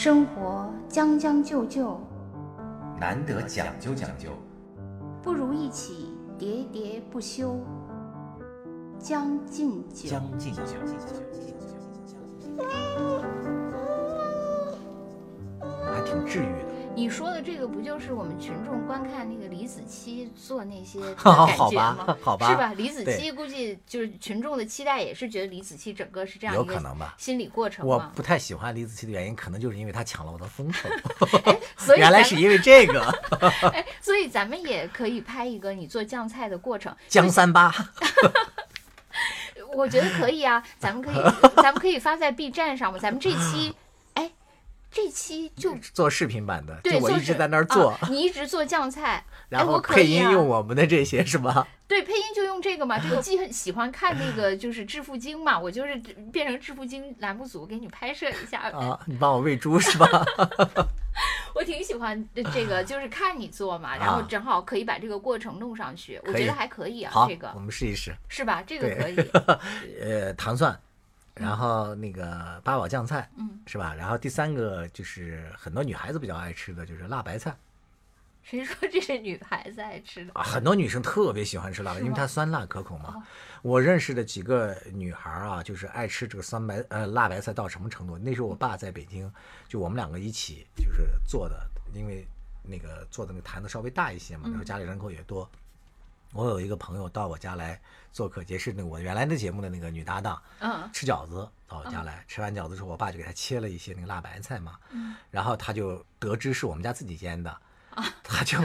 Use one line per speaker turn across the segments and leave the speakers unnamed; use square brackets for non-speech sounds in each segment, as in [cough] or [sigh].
生活将将就就，
难得讲究讲究，
不如一起喋喋不休。将进酒，
将进酒。还挺治愈的。
你说的这个不就是我们群众观看那个李子柒做那些 [laughs] 感觉
吧
吗？[laughs]
好吧
是吧？李子柒估计就是群众的期待，也是觉得李子柒整个是这样
有
一个
可能吧
心理过程
我。不太喜欢李子柒的原因，可能就是因为他抢了我的风头。[laughs]
所以
原来是因为这个
哎，所以咱们也可以拍一个你做酱菜的过程。
江三八。
我觉得可以啊，咱们可以，咱们可以发在 B 站上嘛。咱们这期，哎，这期就
做视频版的，就
对，
我一直在那儿做，
啊你一直做酱菜，[laughs]
然后
哎我
配音用我们的这些是吧？
对，配音就用这个嘛。这个既很喜欢看那个就是致富经嘛，我就是变成致富经栏目组给你拍摄一下。
啊，你帮我喂猪是吧？[laughs]
我挺喜欢这个，就是看你做嘛，然后
啊
正好可以把这个过程弄上去，我觉得还可以啊。这，个
我们试一试。
是吧？这个可以。[laughs]
呃，糖蒜，然后那个八宝酱菜，
嗯，
是吧？然后第三个就是很多女孩子比较爱吃的就是辣白菜 [laughs]
谁说这是女孩子爱吃的？
啊，很多女生特别喜欢吃辣白，
是吗
因为它酸辣可口嘛。
哦
我认识的几个女孩儿啊，就是爱吃这个酸白呃辣白菜到什么程度？那时候我爸在北京，就我们两个一起就是做的，因为那个做的那个坛子稍微大一些嘛，那时候家里人口也多。我有一个朋友到我家来做客，也是那个我原来的节目的那个女搭档，
嗯
吃饺子到我家来，吃完饺子之后，我爸就给她切了一些那个辣白菜嘛，
嗯
然后她就得知是我们家自己煎的，[laughs] 她就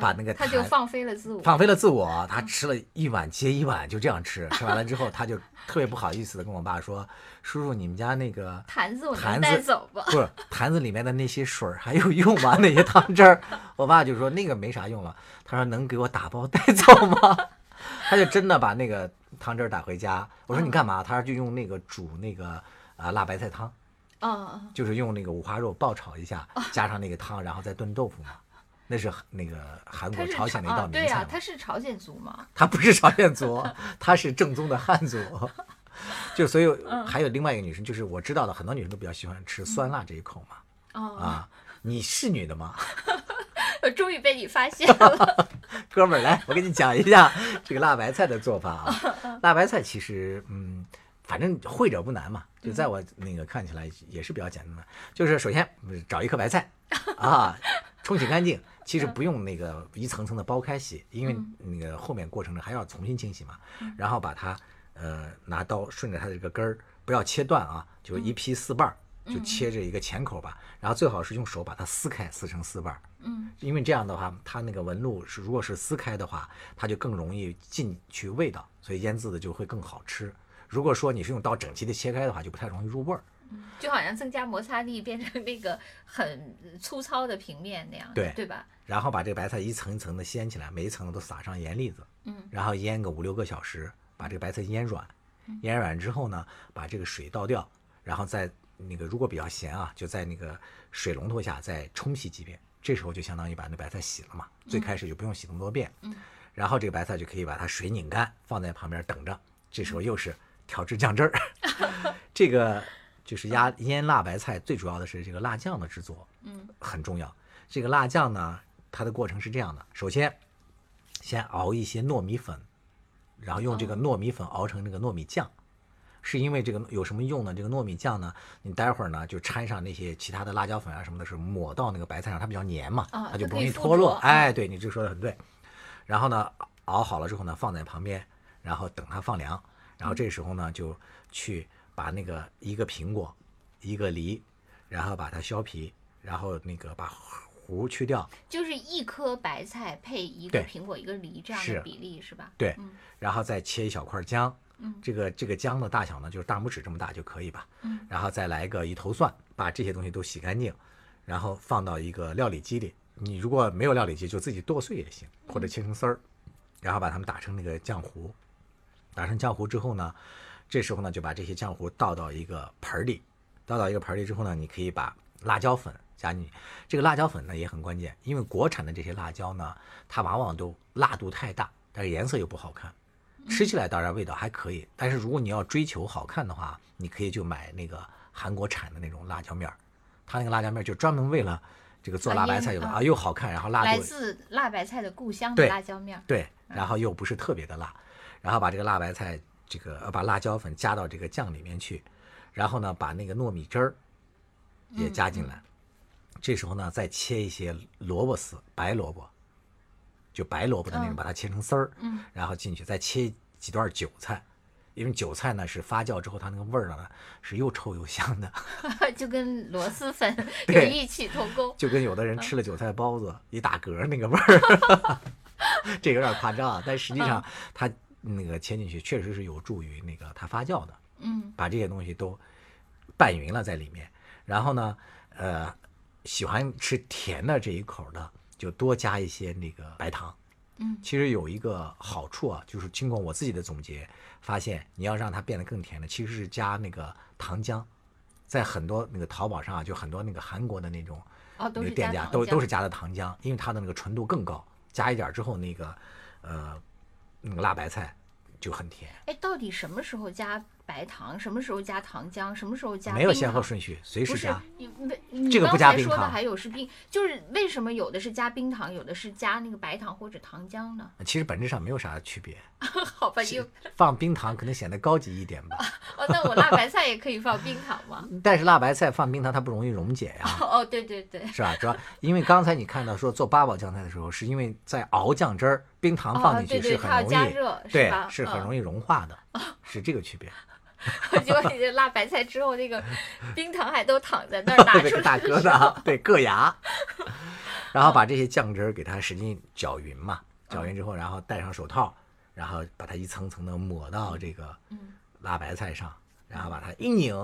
把那个
啊他就放飞了自我。
放飞了自我，她吃了一碗接一碗，就这样吃。吃完了之后，她就特别不好意思的跟我爸说：“叔叔，你们家那个
坛子我能
坛
带走吧？[laughs]
不是坛子里面的那些水还有用吗？那些汤汁儿？” [laughs] 我爸就说：“那个没啥用了。”他说：“能给我打包带走吗？”他就真的把那个汤汁儿打回家。我说：“你干嘛？”他说：“就用那个煮那个啊辣白菜汤，
啊，
就是用那个五花肉爆炒一下，加上那个汤，然后再炖豆腐嘛。”那是那个韩国、朝鲜的一道
啊，对呀、
名菜。
他是朝鲜族吗。
他不是朝鲜族，[laughs] 他是正宗的汉族。[laughs] 就所以
嗯
还有另外一个女生，就是我知道的很多女生都比较喜欢吃酸辣这一口嘛。
哦，
啊，你是女的吗？[laughs]
我终于被你发现了。[laughs]
哥们儿，来，我给你讲一下 [laughs] 这个辣白菜的做法啊。辣白菜其实，嗯，反正会者不难嘛，就在我那个看起来也是比较简单的。就是首先找一颗白菜啊，冲洗干净。其实不用那个一层层的剥开洗，因为那个后面过程中还要重新清洗嘛。然后把它呃拿刀顺着它的这个根儿，不要切断啊，就一劈四瓣儿，就切着一个浅口吧。然后最好是用手把它撕开，撕成四瓣儿。
嗯，
因为这样的话，它那个纹路是如果是撕开的话，它就更容易进去味道，所以腌制的就会更好吃。如果说你是用刀整齐的切开的话，就不太容易入味儿。
就好像增加摩擦力，变成那个很粗糙的平面那样，
对
对吧？
然后把这个白菜一层一层的掀起来，每一层都撒上盐粒子，
嗯，
然后腌个五六个小时，把这个白菜腌软。腌软之后呢，把这个水倒掉，然后再那个如果比较咸啊，就在那个水龙头下再冲洗几遍。这时候就相当于把那白菜洗了嘛，最开始就不用洗那么多遍。
嗯，
然后这个白菜就可以把它水拧干，放在旁边等着。这时候又是调制酱汁儿，[laughs] 这个就是压腌辣白菜，最主要的是这个辣酱的制作，
嗯，
很重要。这个辣酱呢，它的过程是这样的：首先，先熬一些糯米粉，然后用这个糯米粉熬成那个糯米酱。是因为这个有什么用呢？这个糯米酱呢，你待会儿呢就掺上那些其他的辣椒粉啊什么的，是抹到那个白菜上，它比较黏嘛，
啊
它就不容易脱落。
着
哎，对你这说的很对。然后呢，熬好了之后呢，放在旁边，然后等它放凉。然后这时候呢，就去把那个一个苹果，一个梨，然后把它削皮，然后那个把核去掉，
就是一颗白菜配一个苹果一个梨这样的比例是吧？
对
嗯，
然后再切一小块姜，
嗯
这个这个姜的大小呢，就是大拇指这么大就可以吧，
嗯，
然后再来个一头蒜，把这些东西都洗干净，然后放到一个料理机里，你如果没有料理机，就自己剁碎也行，或者切成丝儿，然后把它们打成那个浆糊，打成浆糊之后呢，这时候呢就把这些浆糊倒到一个盆儿里，倒到一个盆儿里之后呢，你可以把辣椒粉加进去。这个辣椒粉呢也很关键，因为国产的这些辣椒呢，它往往都辣度太大，但是颜色又不好看。吃起来当然味道还可以，但是如果你要追求好看的话，你可以就买那个韩国产的那种辣椒面儿，它那个辣椒面就专门为了这个做
啊
辣白菜用的啊，又好看，然后辣
来自辣白菜的故乡的辣椒面儿。
对，然后又不是特别的辣，然后把这个辣白菜这个呃把辣椒粉加到这个酱里面去，然后呢把那个糯米汁儿也加进来，这时候呢再切一些萝卜丝，白萝卜，就白萝卜的那种，
嗯
把它切成丝儿，
嗯
然后进去再切几段韭菜。因为韭菜呢是发酵之后，它那个味儿呢是又臭又香的，[laughs]
就跟螺蛳粉有
对
异曲同工。
就跟有的人吃了韭菜包子一打嗝那个味儿，[laughs] 这有点夸张啊，但实际上它那个切进去确实是有助于那个它发酵的，
嗯
把这些东西都拌匀了在里面。然后呢，呃，喜欢吃甜的这一口的，就多加一些那个白糖。
嗯
其实有一个好处啊，就是经过我自己的总结，发现你要让它变得更甜的，其实是加那个糖浆。在很多那个淘宝上啊，就很多那个韩国的那种
哦，都是
那个店家都都是加的糖浆，因为它的那个纯度更高，加一点之后，那个呃那个辣白菜就很甜，
哎，到底什么时候加白糖？什么时候加糖浆？什么时候加
没有先后顺序，随时加。
你为你
这个不
刚才说的还有是冰，就是为什么有的是加冰糖，有的是加那个白糖或者糖浆呢？[laughs]
其实本质上没有啥区别，[laughs]
好吧，又
放冰糖可能显得高级一点吧。[laughs]
哦，那我辣白菜也可以放冰糖吗？
但是辣白菜放冰糖它不容易溶解呀、
哦，对对对，
是吧？主要因为刚才你看到说做八宝酱菜的时候，是因为在熬酱汁儿，冰糖放
哦，
进去是很容易，对。是很容易融化的，是这个区别。[laughs]
结果你这辣白菜之后，那个冰糖还都躺在那儿，[laughs] 拿
那
出
个大疙瘩，[laughs] 对，硌牙。然后把这些酱汁儿给它使劲搅匀嘛，搅匀之后，然后戴上手套，然后把它一层层的抹到这个
嗯
辣白菜上，然后把它一拧，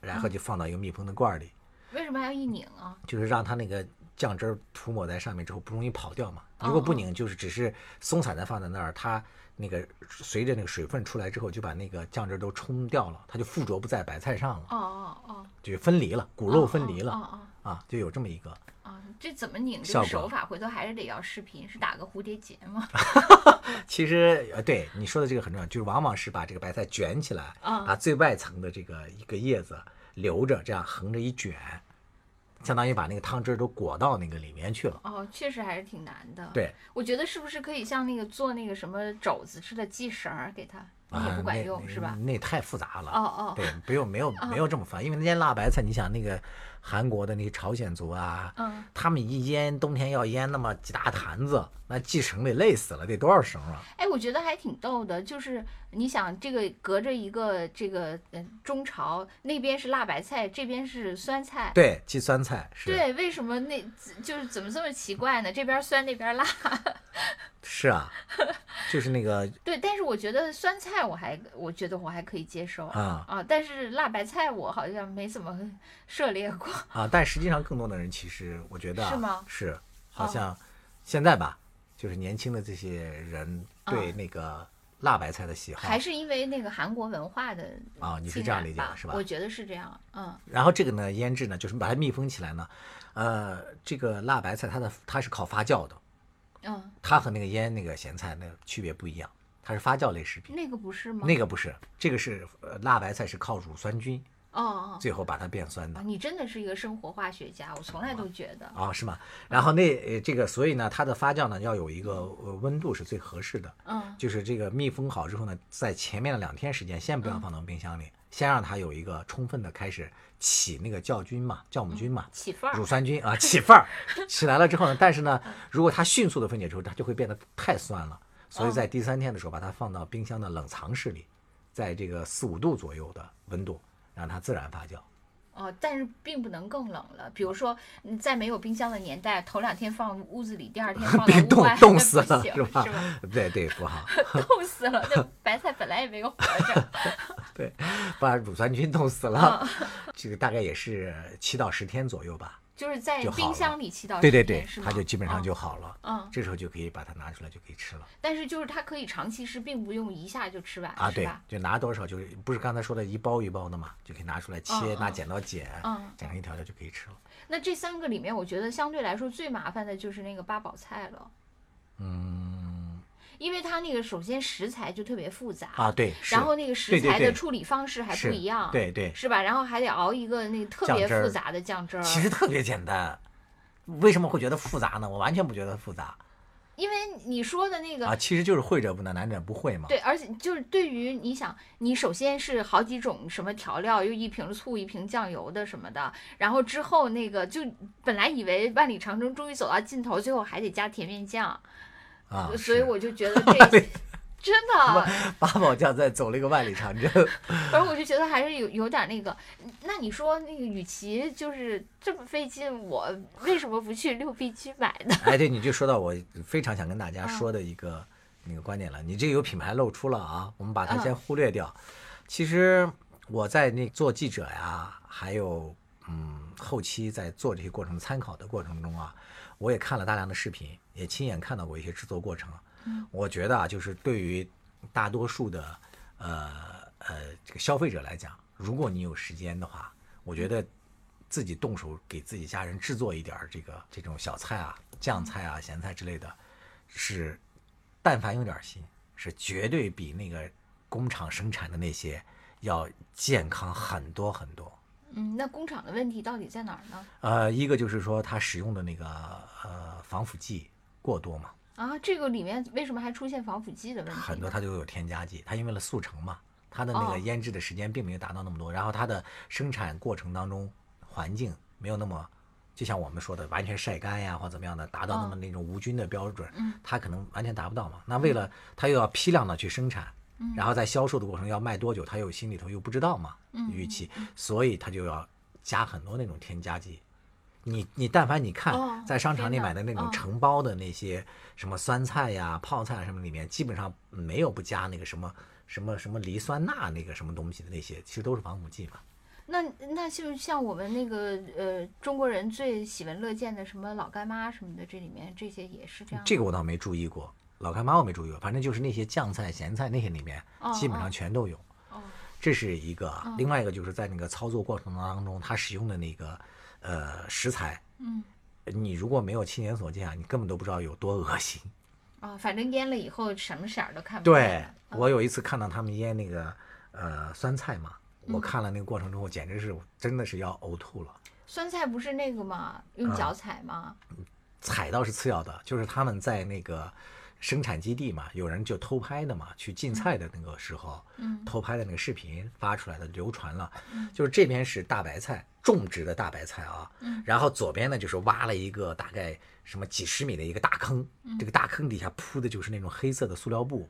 然后就放到一个密封的罐儿里，
为什么还要一拧啊？
就是让它那个酱汁儿涂抹在上面之后不容易跑掉嘛。如果不拧，就是只是松散的放在那儿，它那个随着那个水分出来之后，就把那个酱汁儿都冲掉了，它就附着不在白菜上了，
哦哦哦，
就分离了，骨肉分离了
哦哦
啊，就有这么一个。
哦哦，这怎么拧这个手法？回头还是得要视频，是打个蝴蝶结吗？[laughs]
其实呃，对你说的这个很重要，就是往往是把这个白菜卷起来，
啊
把最外层的这个一个叶子留着，这样横着一卷，相当于把那个汤汁都裹到那个里面去了。
哦，确实还是挺难的。，
对，
我觉得是不是可以像那个做那个什么肘子似的系绳儿给它，也
啊，
不管
那
用是吧？
那太复杂了。
哦哦，
对，不用没有没有这么烦，因为那些辣白菜，你想那个韩国的那个朝鲜族啊，
嗯，
他们一腌冬天要腌那么几大坛子，那系绳得累死了，得多少绳啊？
哎，我觉得还挺逗的，就是你想这个隔着一个这个嗯中朝，那边是辣白菜，这边是酸菜。
对，系酸菜是
对，为什么那就是怎么这么奇怪呢？这边酸那边辣。[laughs]
是啊，就是那个 [laughs]
对，但是我觉得酸菜我还我觉得我还可以接受
啊
啊，但是辣白菜我好像没怎么涉猎过。
啊，但实际上更多的人其实我觉得啊
是吗
是好
哦
像现在吧，就是年轻的这些人对
嗯
那个辣白菜的喜好
还是因为那个韩国文化的
啊你是这样理解的是吧
我觉得是这样，嗯
然后这个呢，腌制呢，就是把它密封起来呢，呃，这个辣白菜它的它是靠发酵的，
嗯，
它和那个腌那个咸菜那个区别不一样，它是发酵类食品。
那个不是吗？
那个不是，这个是呃辣白菜是靠乳酸菌，
哦哦。
最后把它变酸的。
哦，你真的是一个生活化学家，我从来都觉得。
啊，是吗？然后那呃这个，所以呢，它的发酵呢要有一个呃温度是最合适的，
嗯。
就是这个密封好之后呢，在前面的两天时间，先不要放到冰箱里，先让它有一个充分的开始起那个酵菌嘛，酵母菌嘛，
起范儿。
乳酸菌啊起范儿，[laughs] 起来了之后呢，但是呢，如果它迅速的分解之后，它就会变得太酸了，所以在第三天的时候，把它放到冰箱的冷藏室里，在这个四五度左右的温度，让它自然发酵。
哦，但是并不能更冷了。比如说，嗯在没有冰箱的年代，头两天放屋子里，第二天放到 [laughs]
别冻
屋外，
冻死了是吧
是吧？
对对，不好，[laughs]
冻死了，那白菜本来也没有活着。[laughs]
对把乳酸菌冻死
嗯
了。这个大概也是七到十天左右吧。
就是在冰箱里七到
对对对它就基本上
哦
就好了。
嗯，
这时候就可以把它拿出来，就可以吃了
但是就是它可以长期吃，并不用一下就吃完，
啊！对？，就拿多少就是不是刚才说的一包一包的嘛，就可以拿出来切，拿剪刀剪，
嗯
剪成一条条就可以吃了。
那这三个里面，我觉得相对来说最麻烦的就是那个八宝菜了。
嗯，
因为它那个首先食材就特别复杂，
啊，对，
然后那个食材的处理方式还不一样，
对对，
是吧？然后还得熬一个那个特别复杂的酱汁儿，
其实特别简单。为什么会觉得复杂呢？我完全不觉得复杂
因为你说的那个
啊，其实就是会者不难，难者不会嘛。
对，而且就是对于你想，你首先是好几种什么调料，又一瓶醋、一瓶酱油的什么的，然后之后那个就本来以为万里长征终于走到尽头，最后还得加甜面酱，
啊，
所以我就觉得 [laughs] 这 [laughs] 真的，
八宝酱在走了一个万里长征。[laughs]
而我就觉得还是有有点那个。那你说那个，与其就是这么费劲，我为什么不去六必居买呢？
哎，对，你就说到我非常想跟大
嗯
家说的一个那个观点了。你这个有品牌露出了啊，我们把它
嗯
先忽略掉。其实我在那做记者呀，还有嗯后期在做这些过程参考的过程中啊，我也看了大量的视频，也亲眼看到过一些制作过程。
嗯
我觉得啊，就是对于大多数的呃呃这个消费者来讲，如果你有时间的话，我觉得自己动手给自己家人制作一点儿这个这种小菜啊、酱菜啊、咸菜之类的，是但凡有点心，是绝对比那个工厂生产的那些要健康很多很多。
嗯，那工厂的问题到底在哪儿呢？
呃，一个就是说它使用的那个呃防腐剂过多嘛，
啊，这个里面为什么还出现防腐剂的问题？
很多它就有添加剂，它因为了速成嘛，它的那
哦
个腌制的时间并没有达到那么多，然后它的生产过程当中环境没有那么，就像我们说的完全晒干呀或怎么样的，达到那么那种无菌的标准，
嗯
它可能完全达不到嘛。那为了它又要批量的去生产，
嗯
然后在销售的过程要卖多久，它又心里头又不知道嘛，
嗯
预期，所以它就要加很多那种添加剂。你你但凡你看
哦
在商场里买的那种
哦
成包的那些什么酸菜呀、泡菜啊什么里面，基本上没有不加那个什么什么什么磷酸钠那个什么东西的那些，其实都是防腐剂嘛。
那那就像我们那个呃中国人最喜闻乐见的什么老干妈什么的，这里面这些也是这样。
这个我倒没注意过，老干妈我没注意过，反正就是那些酱菜、咸菜那些里面
哦
基本上全都有。
哦
这是一个啊，另外一个就是在那个操作过程当中，它使用的那个呃食材，
嗯
你如果没有亲眼所见啊，你根本都不知道有多恶心。
啊，反正腌了以后什么色儿都看不
对
见对。
我有一次看到他们腌那个呃酸菜嘛，
嗯
我看了那个过程之后，简直是真的是要呕吐了。
酸菜不是那个吗？用
啊
脚踩吗？
踩倒是次要的，就是他们在那个生产基地嘛，有人就偷拍的嘛，去进菜的那个时候，
嗯。
偷拍的那个视频发出来的流传了，就是这边是大白菜，种植的大白菜啊，
嗯。
然后左边呢就是挖了一个大概什么几十米的一个大坑，
嗯。
这个大坑底下铺的就是那种黑色的塑料布，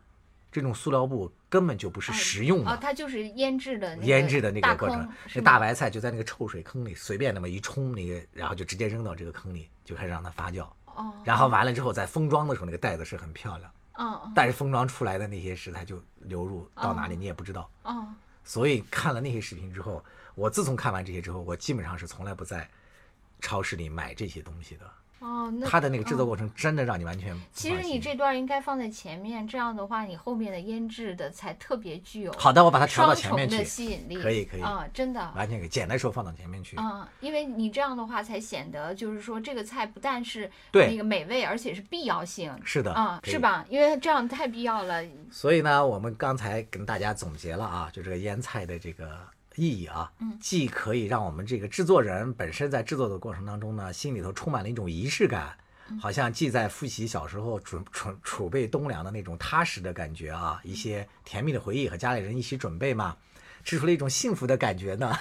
这种塑料布根本就不是食用的，
哦，它就是腌制的
腌制的那个过程那大白菜就在那个臭水坑里随便那么一冲，那个然后就直接扔到这个坑里，就开始让它发酵。
哦，
然后完了之后，在封装的时候，那个袋子是很漂亮，
嗯嗯
但是封装出来的那些食材就流入到哪里
哦。
你也不知道。
哦。
所以看了那些视频之后，我自从看完这些之后，我基本上是从来不在超市里买这些东西的。
哦，那
它的那个制作
嗯
过程真的让你完全不
其实你这段应该放在前面，这样的话，你后面的腌制的才特别具有
好的，我把它调到
双重的
前面去，
吸引力。
可以可以
啊，真的。
完全可以剪的时候放到前面去。
嗯，因为你这样的话，才显得就是说这个菜不但是
对
那个美味，而且是必要性。
是的，
啊，是？吧？因为这样太必要了。
所以呢，我们刚才跟大家总结了啊，就这个腌菜的这个意义啊，
嗯。
既可以让我们这个制作人本身在制作的过程当中呢，心里头充满了一种仪式感，
嗯。
好像既在复习小时候准储储备冬粮的那种踏实的感觉啊，一些甜蜜的回忆和家里人一起准备嘛，吃出了一种幸福的感觉呢。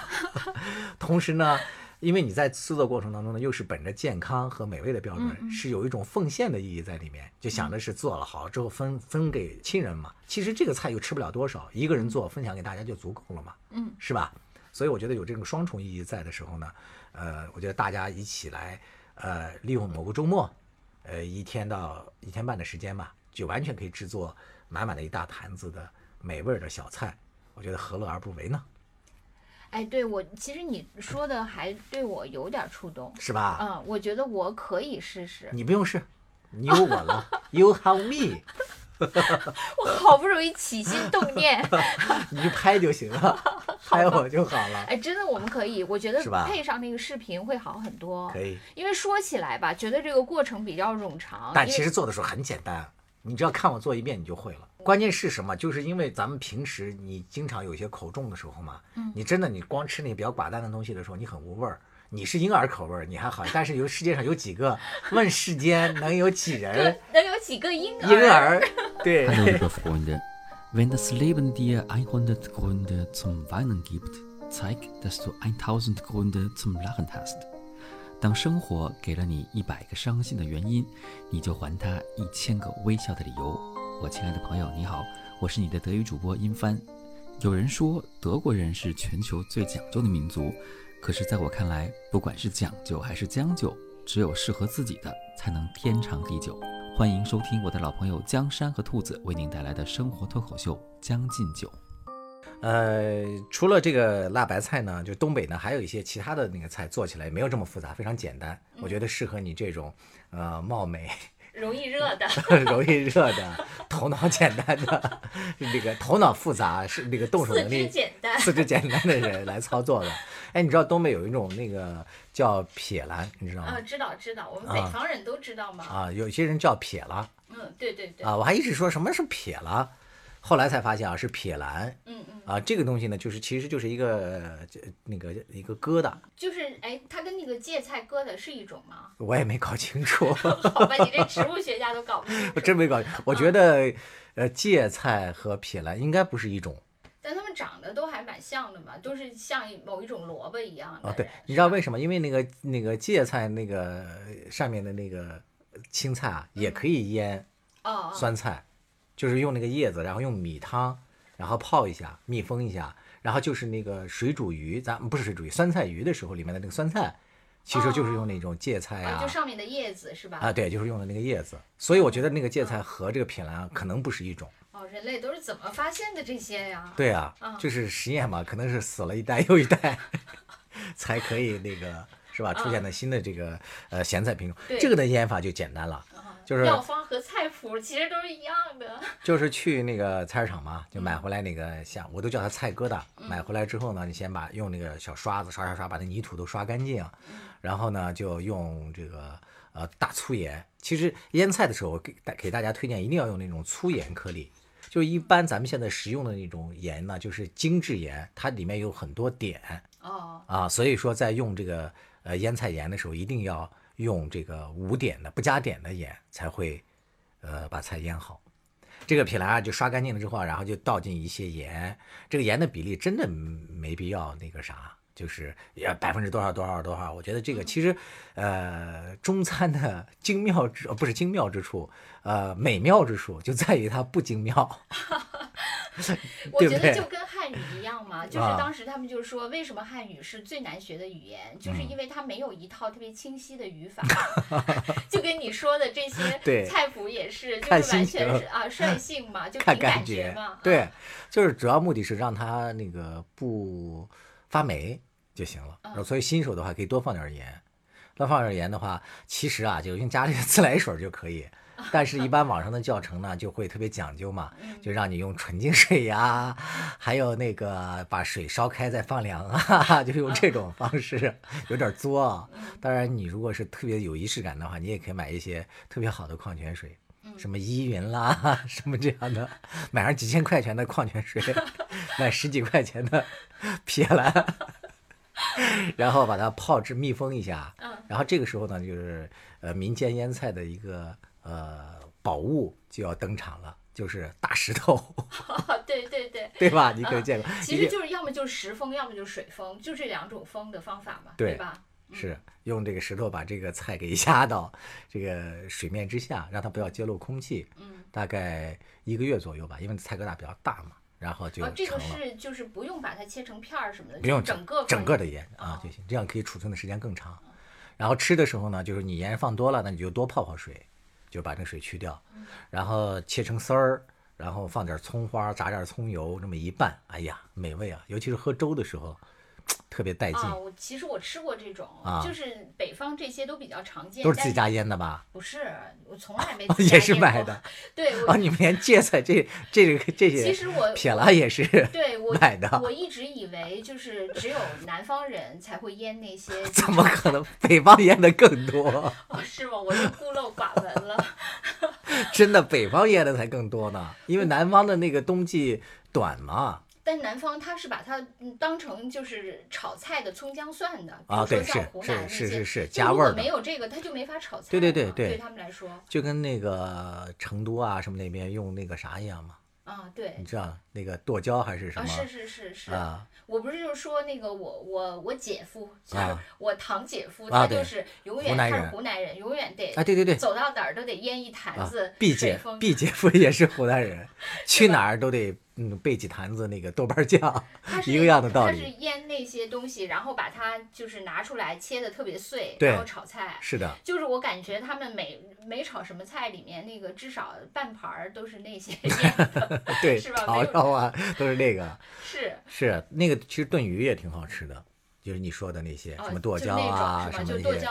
[laughs] 同时呢，因为你在制作过程当中呢，又是本着健康和美味的标准，
嗯嗯
是有一种奉献的意义在里面，就想着是做了好之后分分给亲人嘛。其实这个菜又吃不了多少，一个人做分享给大家就足够了嘛，
嗯，
是吧？所以我觉得有这种双重意义在的时候呢，呃，我觉得大家一起来，呃，利用某个周末，呃，一天到一天半的时间吧，就完全可以制作满满的一大坛子的美味儿的小菜，我觉得何乐而不为呢？
哎，对我其实你说的还对我有点触动。
是吧？
嗯，我觉得我可以试试。
你不用试，你有我了，[laughs] You have me，[laughs]
我好不容易起心动念，[laughs]
你就拍就行了，拍我就好了，
哎，真的我们可以，我觉得配上那个视频会好很多。
可以。
因为说起来吧，觉得这个过程比较冗长，
但其实做的时候很简单，你只要看我做一遍，你就会了。关键是什么？就是因为咱们平时你经常有些口重的时候嘛，
嗯
你真的你光吃那个比较寡淡的东西的时候，你很无味儿。你是婴儿口味儿，你还好，但是有世界上有几个？[laughs] 问世间能有几人
能有几个婴儿？
婴儿？[laughs] 对
，Hallo liebe Freunde, wenn das Leben dir 100 Gründe zum Weinen gibt, zeig, dass du 1000 Gründe zum Lachen hast. 当生活给了你一百个伤心的原因，你就还他一千个微笑的理由。我亲爱的朋友，你好，我是你的德语主播殷帆。有人说德国人是全球最讲究的民族，可是在我看来，不管是讲究还是将就，只有适合自己的才能天长地久。欢迎收听我的老朋友江山和兔子为您带来的生活脱口秀《将进酒》。
呃，除了这个辣白菜呢，就东北呢还有一些其他的那个菜做起来没有这么复杂，非常简单。我觉得适合你这种呃貌美、
容易热的。[laughs]
容易热的、头脑简单的、[laughs] 那个头脑复杂是那个动手
四肢
能力
简单
四肢简单的人来操作的。哎，你知道东北有一种那个叫撇兰，你知道吗
啊，？知道知道，我们北方人都知道嘛。
啊，有些人叫撇了
嗯，对对对，
啊，我还一直说什么是撇了，后来才发现啊是撇兰
嗯嗯，
啊，这个东西呢，就是其实就是一个呃那个一个疙瘩，
就是哎，它跟那个芥菜疙瘩是一种吗？
我也没搞清楚，[laughs]
好吧，你这植物学家都搞不清楚。
我 [laughs] 真没搞清。我觉得呃芥菜和撇兰应该不是一种。
但它们长得都还蛮像的嘛，都是像某一种萝卜一样的。
啊，对，你知道为什么？因为那个那个芥菜那个上面的那个青菜啊，也可以腌
哦，哦
酸菜，就是用那个叶子，然后用米汤，然后泡一下，密封一下，然后就是那个水煮鱼，咱不是水煮鱼，酸菜鱼的时候里面的那个酸菜，其实就是用那种芥菜
啊，
啊
就上面的叶子是吧？
啊，对，就是用的那个叶子。所以我觉得那个芥菜和这个品兰可能不是一种。
哦，人类都是怎么发现的这些呀？
对啊
嗯，
就是实验嘛，可能是死了一代又一代，[laughs] 才可以那个是吧？出现了新的这个呃咸菜品种。这个的腌法就简单了，
啊
就是
药方和菜谱其实都是一样的。[laughs]
就是去那个菜市场嘛，就买回来那个像我都叫它菜疙瘩。
嗯
买回来之后呢，你先把用那个小刷子刷刷刷，把那泥土都刷干净，
嗯
然后呢就用这个呃大粗盐。其实腌菜的时候，我给大给大家推荐一定要用那种粗盐颗粒。就是一般咱们现在食用的那种盐呢，就是精制盐，它里面有很多碘
哦，
啊，所以说在用这个呃腌菜盐的时候，一定要用这个无碘的不加碘的盐，才会呃把菜腌好。这个皮兰啊，就刷干净了之后啊，然后就倒进一些盐，这个盐的比例真的没必要那个啥，就是也百分之多少多少多少。我觉得这个其实，呃，中餐的精妙之呃不是精妙之处，呃，美妙之处就在于它不精妙。[laughs] [laughs]
我觉得就跟汉语一样嘛，就是
啊
当时他们就说，为什么汉语是最难学的语言，就是
嗯
因为它没有一套特别清晰的语法，[laughs] 就跟你说的这些
对。
菜谱也是，就是完全是啊率性嘛，[laughs] 就
看
凭感
觉
嘛，
对
啊，
就是主要目的是让它那个不发霉就行了。然后所以新手的话可以多放点盐，多放点盐的话，其实啊就用家里的自来水就可以。[laughs] 但是，一般网上的教程呢，就会特别讲究嘛，就让你用纯净水呀、还有那个把水烧开再放凉啊，[laughs] 就用这种方式，有点作啊。当然，你如果是特别有仪式感的话，你也可以买一些特别好的矿泉水，什么依云啦，[laughs] 什么这样的，买上几千块钱的矿泉水，买十几块钱的撇兰，然后把它泡制密封一下，
嗯。
然后这个时候呢，就是呃民间腌菜的一个呃宝物就要登场了，就是大石头，
对 [laughs] 对对。[laughs]
对吧？你可以见过，
其实就是要么就是石封，要么就是水封，就这两种封的方法嘛，
对
吧？
是用这个石头把这个菜给压到这个水面之下，让它不要揭露空气，
嗯，
大概一个月左右吧，因为菜疙瘩比较大嘛，然后就
哦，这个。是就是不用把它切成片儿什么的，
不用
就整个
整个的盐啊就行，这样可以储存的时间更长。然后吃的时候呢，就是你盐放多了，那你就多泡泡水，就把这水去掉，然后切成丝儿，然后放点葱花，炸点葱油，这么一拌，哎呀，美味啊！尤其是喝粥的时候，[tsk] 特别带劲，
啊，我其实我吃过这种，
啊
就是北方这些都比较常见，
都是自己家腌的吧？
不是，我从来没
也是买的。
对，
啊，你们连芥菜这这个这
其实我
撇了也是
对我
买的
我一直以为就是只有南方人才会腌那些，[laughs]
怎么可能？北方腌的更多。[laughs]
哦，是吗？我就孤陋寡闻了。[laughs]
真的，北方腌的才更多呢，因为南方的那个冬季短嘛。
但南方他是把它嗯当成就是炒菜的葱姜蒜的，比
啊
如说
对是
像湖南那些，
是是是
就如果
加味儿的
没有这个，他就没法炒菜
对对对对
对他们来说，
就跟那个成都啊什么那边用那个啥一样嘛，
啊，对
你，知道那个剁椒还是什
啊，
么
是是是是，
啊？
我不是就是说那个我我我姐夫，就是
啊
我堂姐夫，
啊
他就是永远他是
湖南人
永远得
啊，对对对，
走到哪儿都得腌一坛
啊
子
毕姐毕姐夫也是湖南人，[laughs] 去哪儿都得嗯备几坛子那个豆瓣酱，一个样的道理。
他是腌那些东西，然后把它就是拿出来切的特别碎，然后炒菜。
是的，
就是我感觉他们每每炒什么菜里面那个至少半盘儿都是那些腌的，[laughs]
对，[laughs]
是吧
炒
没有 [laughs]
都是那个，[laughs]
是
是那个其实炖鱼也挺好吃的。就是你说的那些
哦
什么剁椒啊，什么那些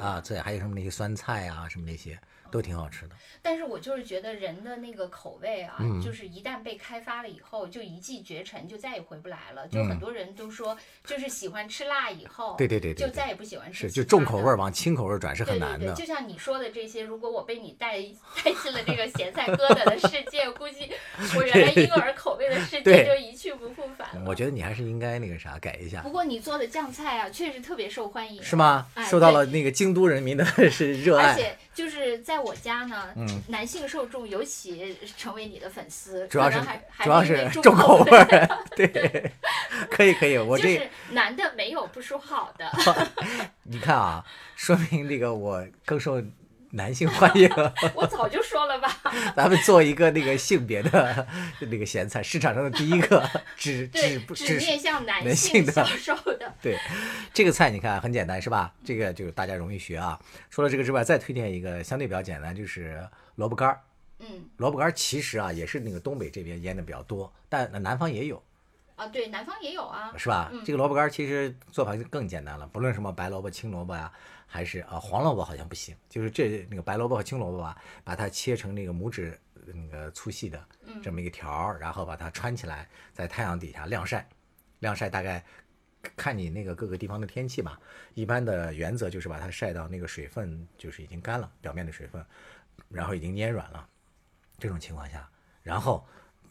啊，对，还有什么那些酸菜啊，什么那些都挺好吃的。
但是我就是觉得人的那个口味啊，
嗯
就是一旦被开发了以后，就一骑绝尘，就再也回不来了。就
嗯
很多人都说，就是喜欢吃辣以后，
对对对
就再也不喜欢吃
是，就重口味往轻口味转是
对对对，
很难的。
就像你说的这些，如果我被你带带进了这个咸菜疙瘩的世界，估计 [laughs] 我原来婴儿口味的世界就一去不复返了。
我觉得你还是应该那个啥改一下
不，过你做的酱菜啊，确实特别受欢迎，
是？吗？
哎
受到了那个京都人民的 [laughs] 是热爱。
而且就是在我家呢，
嗯
男性受众尤其成为你的粉丝，
主要是
还还
主要是重口味
味。
儿，对，[laughs] 可以可以，我这
就是男的没有不说好的，[laughs]
你看啊，说明这个我更受男性欢迎。[laughs]
我早就说了吧。[laughs]
咱们做一个那个性别的 [laughs] 那个咸菜，市场上的第一个只只，不
只
只
面向男
男性的
销售的。
对，这个菜你看很简单是吧？这个就是大家容易学啊。除了这个之外，再推荐一个相对比较简单，就是萝卜干儿。
嗯，
萝卜干儿其实啊也是那个东北这边腌的比较多，但南方也有，
啊，对，南方也有啊。
是吧？
嗯
这个萝卜干儿其实做法就更简单了，不论什么白萝卜、青萝卜呀、还是啊黄萝卜好像不行，就是这那个白萝卜和青萝卜吧，把它切成那个拇指那个粗细的
嗯
这么一个条儿，然后把它穿起来，在太阳底下晾晒，晾晒大概看你那个各个地方的天气吧。一般的原则就是把它晒到那个水分就是已经干了，表面的水分，然后已经蔫软了，这种情况下，然后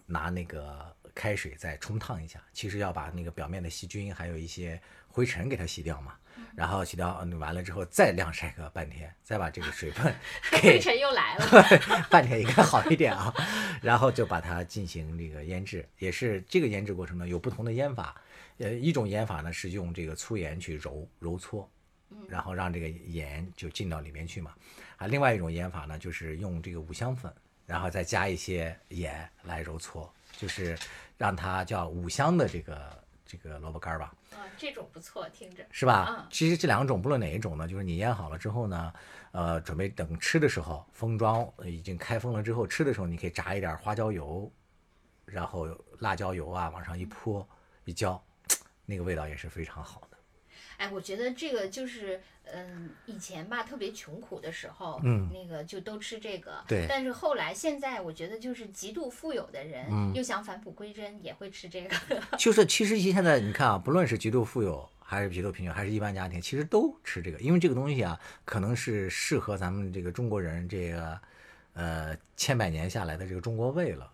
拿那个开水再冲烫一下，其实要把那个表面的细菌还有一些灰尘给它洗掉嘛。然后洗掉嗯完了之后，再晾晒个半天，再把这个水分 [laughs]
灰
给
尘又来了。[laughs]
半天应该好一点啊。然后就把它进行这个腌制，也是这个腌制过程呢有不同的腌法。呃，一种腌法呢是用这个粗盐去揉揉搓，然后让这个盐就进到里面去嘛。啊，另外一种腌法呢就是用这个五香粉，然后再加一些盐来揉搓，就是让它叫五香的这个这个萝卜干儿吧。
啊，这种不错，听着。
是吧
嗯？
其实这两种不论哪一种呢，就是你腌好了之后呢，呃，准备等吃的时候，封装呃已经开封了之后，吃的时候你可以炸一点花椒油，然后辣椒油啊往上一泼一浇，那个味道也是非常好的。
哎，我觉得这个就是，嗯，以前吧特别穷苦的时候，
嗯
那个就都吃这个。
对
但是后来，现在我觉得就是极度富有的人，
嗯
又想返璞归真，也会吃这个。[laughs]
就是其实现在你看啊，不论是极度富有还是极度贫穷，还是一般家庭，其实都吃这个，因为这个东西啊，可能是适合咱们这个中国人这个呃千百年下来的这个中国胃了。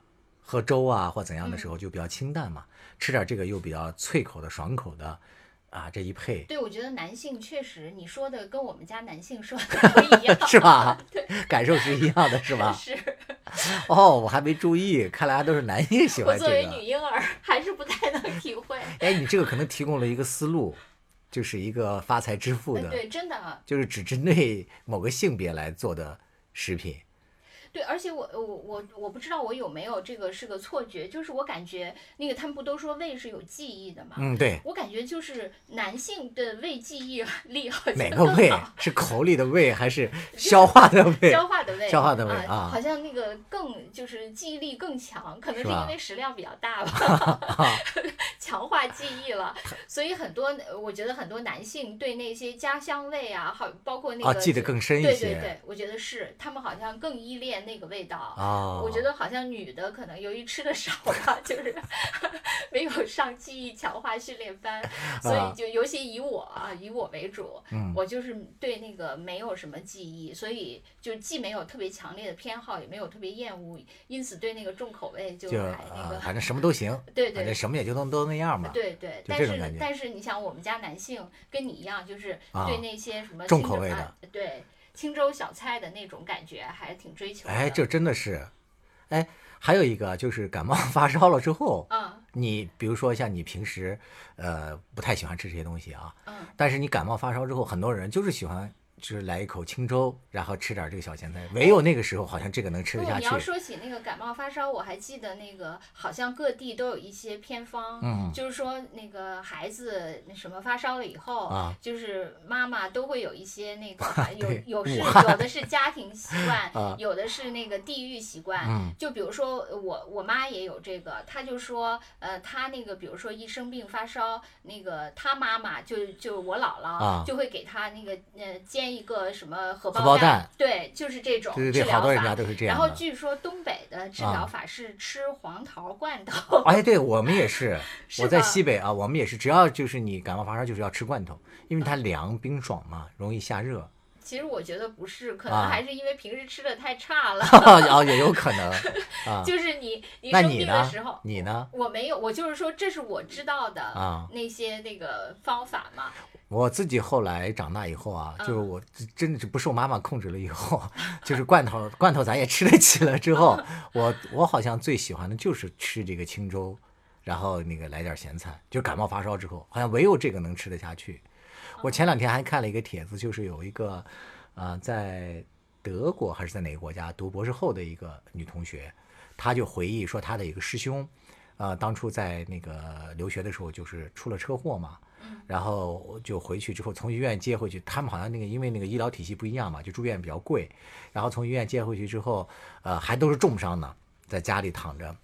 喝粥啊或怎样的时候就比较清淡嘛，吃点这个又比较脆口的、爽口的，啊，这一配
对，我觉得男性确实，你说的跟我们家男性说的 [laughs] 不一样，[laughs]
是吧 [laughs]
对，
感受是一样的，是吧？
是
哦，我还没注意，看来还都是男性喜
我
欢这
作为女。婴儿，还是不太能体会。
哎，你这个可能提供了一个思路，就是一个发财致富
哎，
的。
对，真的啊，
就是只针对某个性别来做的食品。
对，而且我我我我不知道我有没有这个是个错觉，就是我感觉那个他们不都说胃是有记忆的吗？
嗯，对，
我感觉就是男性的胃记忆 [laughs] 力好像
哪个胃是口里的胃还 [laughs] 是消化的胃？
消化的胃，[laughs]
消化的胃啊
好像那个更就是记忆力更强，可能是因为食量比较大吧，强化记忆了。所以很多我觉得很多男性对那些家乡味啊，好包括那个
啊，记得更深一些。
对对对，我觉得是他们好像更依恋那个味道。
哦，
我觉得好像女的可能由于吃的少吧，[laughs] 就是 [laughs] 没有上记忆强化训练班，所
啊
以就尤其以我啊，以我为主，
嗯
我就是对那个没有什么记忆，所以就既没有特别强烈的偏好，也没有特别厌恶，因此对那个重口味就
就
还那个，
啊反正什么都行，
对对
什么也就都都那样嘛。
对对，但是但是你想，我们家男性跟你一样，就是
啊
对那些什么
重口味的
对青州小菜的那种感觉还挺追求的。
哎，这真的是，哎，还有一个就是感冒 [laughs] 发烧了之后，
嗯
你比如说像你平时呃不太喜欢吃这些东西啊，
嗯，
但是你感冒发烧之后，很多人就是喜欢就是来一口清粥，然后吃点这个小咸菜，唯有那个时候好像这个能吃得
不，
下
你要。说起那个感冒发烧，我还记得那个好像各地都有一些偏方，
嗯
就是说那个孩子那什么发烧了以后，
啊
就是妈妈都会有一些那个有有是有的是家庭习 [laughs] 惯，
啊
有的是那个地域习惯。
嗯
就比如说我我妈也有这个，她就说呃她那个比如说一生病发烧，那个她妈妈就就我姥姥、
啊
就会给她那个呃煎一个什么荷
荷包蛋
对，就是这种
对对对。好多人家都是这样。
然后据说东北的治疗
啊
法是吃黄桃罐头，
哎，对我们也是，[laughs]
是
我在西北啊，我们也是，只要就是你感冒发烧，就是要吃罐头，因为它凉冰爽嘛，容易下热。
其实我觉得不是，可
啊
能还是因为平时吃的太差了。[laughs]
哦，也有可能啊。[laughs]
就是你你生病的时候，？
你呢？
我没有，我就是说这是我知道的
啊
那些那个方法嘛。
我自己后来长大以后啊，就是
嗯
我真真的是不受妈妈控制了以后，就是罐头罐头咱也吃得起了之后，[laughs] 我我好像最喜欢的就是吃这个清粥，然后那个来点咸菜，就感冒发烧之后，好像唯有这个能吃得下去。我前两天还看了一个帖子，就是有一个，呃，在德国还是在哪个国家读博士后的一个女同学，她就回忆说她的一个师兄，呃，当初在那个留学的时候就是出了车祸嘛，然后就回去之后从医院接回去，他们好像那个因为那个医疗体系不一样嘛，就住院比较贵，然后从医院接回去之后，呃，还都是重伤呢，在家里躺着。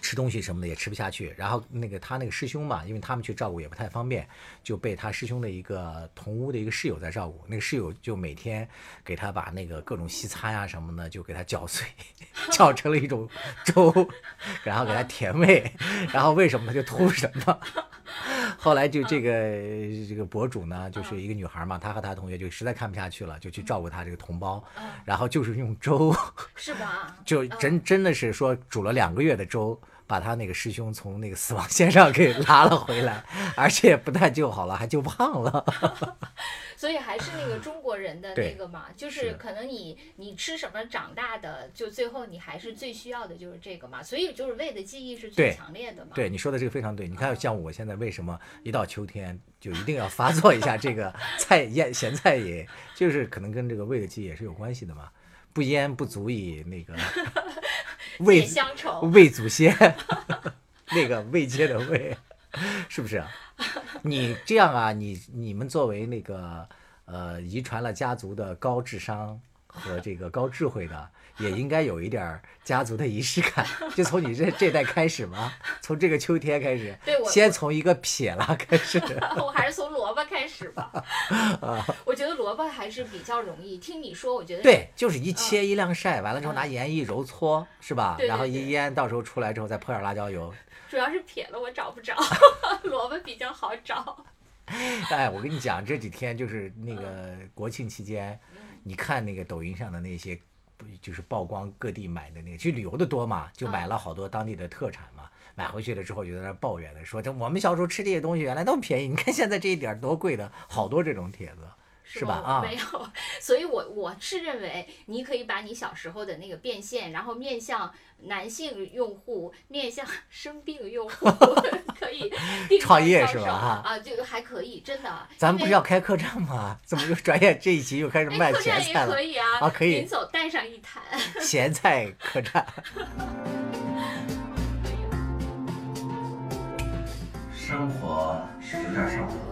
吃东西什么的也吃不下去，然后那个他那个师兄嘛，因为他们去照顾也不太方便，就被他师兄的一个同屋的一个室友在照顾。那个室友就每天给他把那个各种西餐呀、什么的，就给他搅碎，[laughs] 搅成了一种粥，然后给他甜味，然后为什么他就吐什么。[laughs] 后来就这个这个博主呢，就是一个女孩嘛，她和她同学就实在看不下去了，就去照顾她这个同胞，然后就是用粥，
是吧？[laughs]
就真真的是说煮了两个月的粥，把他那个师兄从那个死亡线上给拉了回来，而且不但救好了，还救胖了。[laughs]
所以还是那个中国人的那个嘛，就是
是
可能你你吃什么长大的，就最后你还是最需要的就是这个嘛。所以就是胃的记忆是最强烈的嘛。
对你说的这个非常对，你看像我现在为什么一到秋天就一定要发作一下这个 [laughs] 菜腌咸菜也，就是可能跟这个胃的记忆也是有关系的嘛。不腌不足以那个
解
胃
乡愁。[laughs]
魏祖先，[laughs] 那个魏阶的魏，[laughs] 是不是啊？你这样啊，你你们作为那个呃遗传了家族的高智商和这个高智慧的，也应该有一点儿家族的仪式感，就从你这这代开始吗，从这个秋天开始，
对我
先从一个撇拉开始。[laughs]
我还是从萝卜开始吧。
啊
我觉得萝卜还是比较容易。听你说，我觉得
对，就是一切一晾晒，完了之后拿盐一揉搓，是吧？然后一腌，到时候出来之后再泼点辣椒油，[laughs]
主要是撇了我找不着，[laughs] 萝卜比较好找。
哎，我跟你讲，这几天就是那个国庆期间，
嗯
你看那个抖音上的那些，不就是曝光各地买的那个，去旅游的多嘛，就买了好多当地的特产嘛。买回去了之后就在那抱怨的说，这我们小时候吃这些东西原来那么便宜，你看现在这一点儿多贵的，好多这种帖子，是吧？啊，
没有，[laughs] 所以我我是认为你可以把你小时候的那个变现，然后面向男性用户，面向 [laughs] 生病用户，[laughs] 可以定
创
价销售
业是吧哈
啊，这个还可以，真的。
咱们不是要开客栈吗？怎么又转眼这一集又开始卖
哎，客栈也
咸菜了
可？以啊，
啊可以
临走带上一坛。
咸菜客栈。
生活有点上头，日子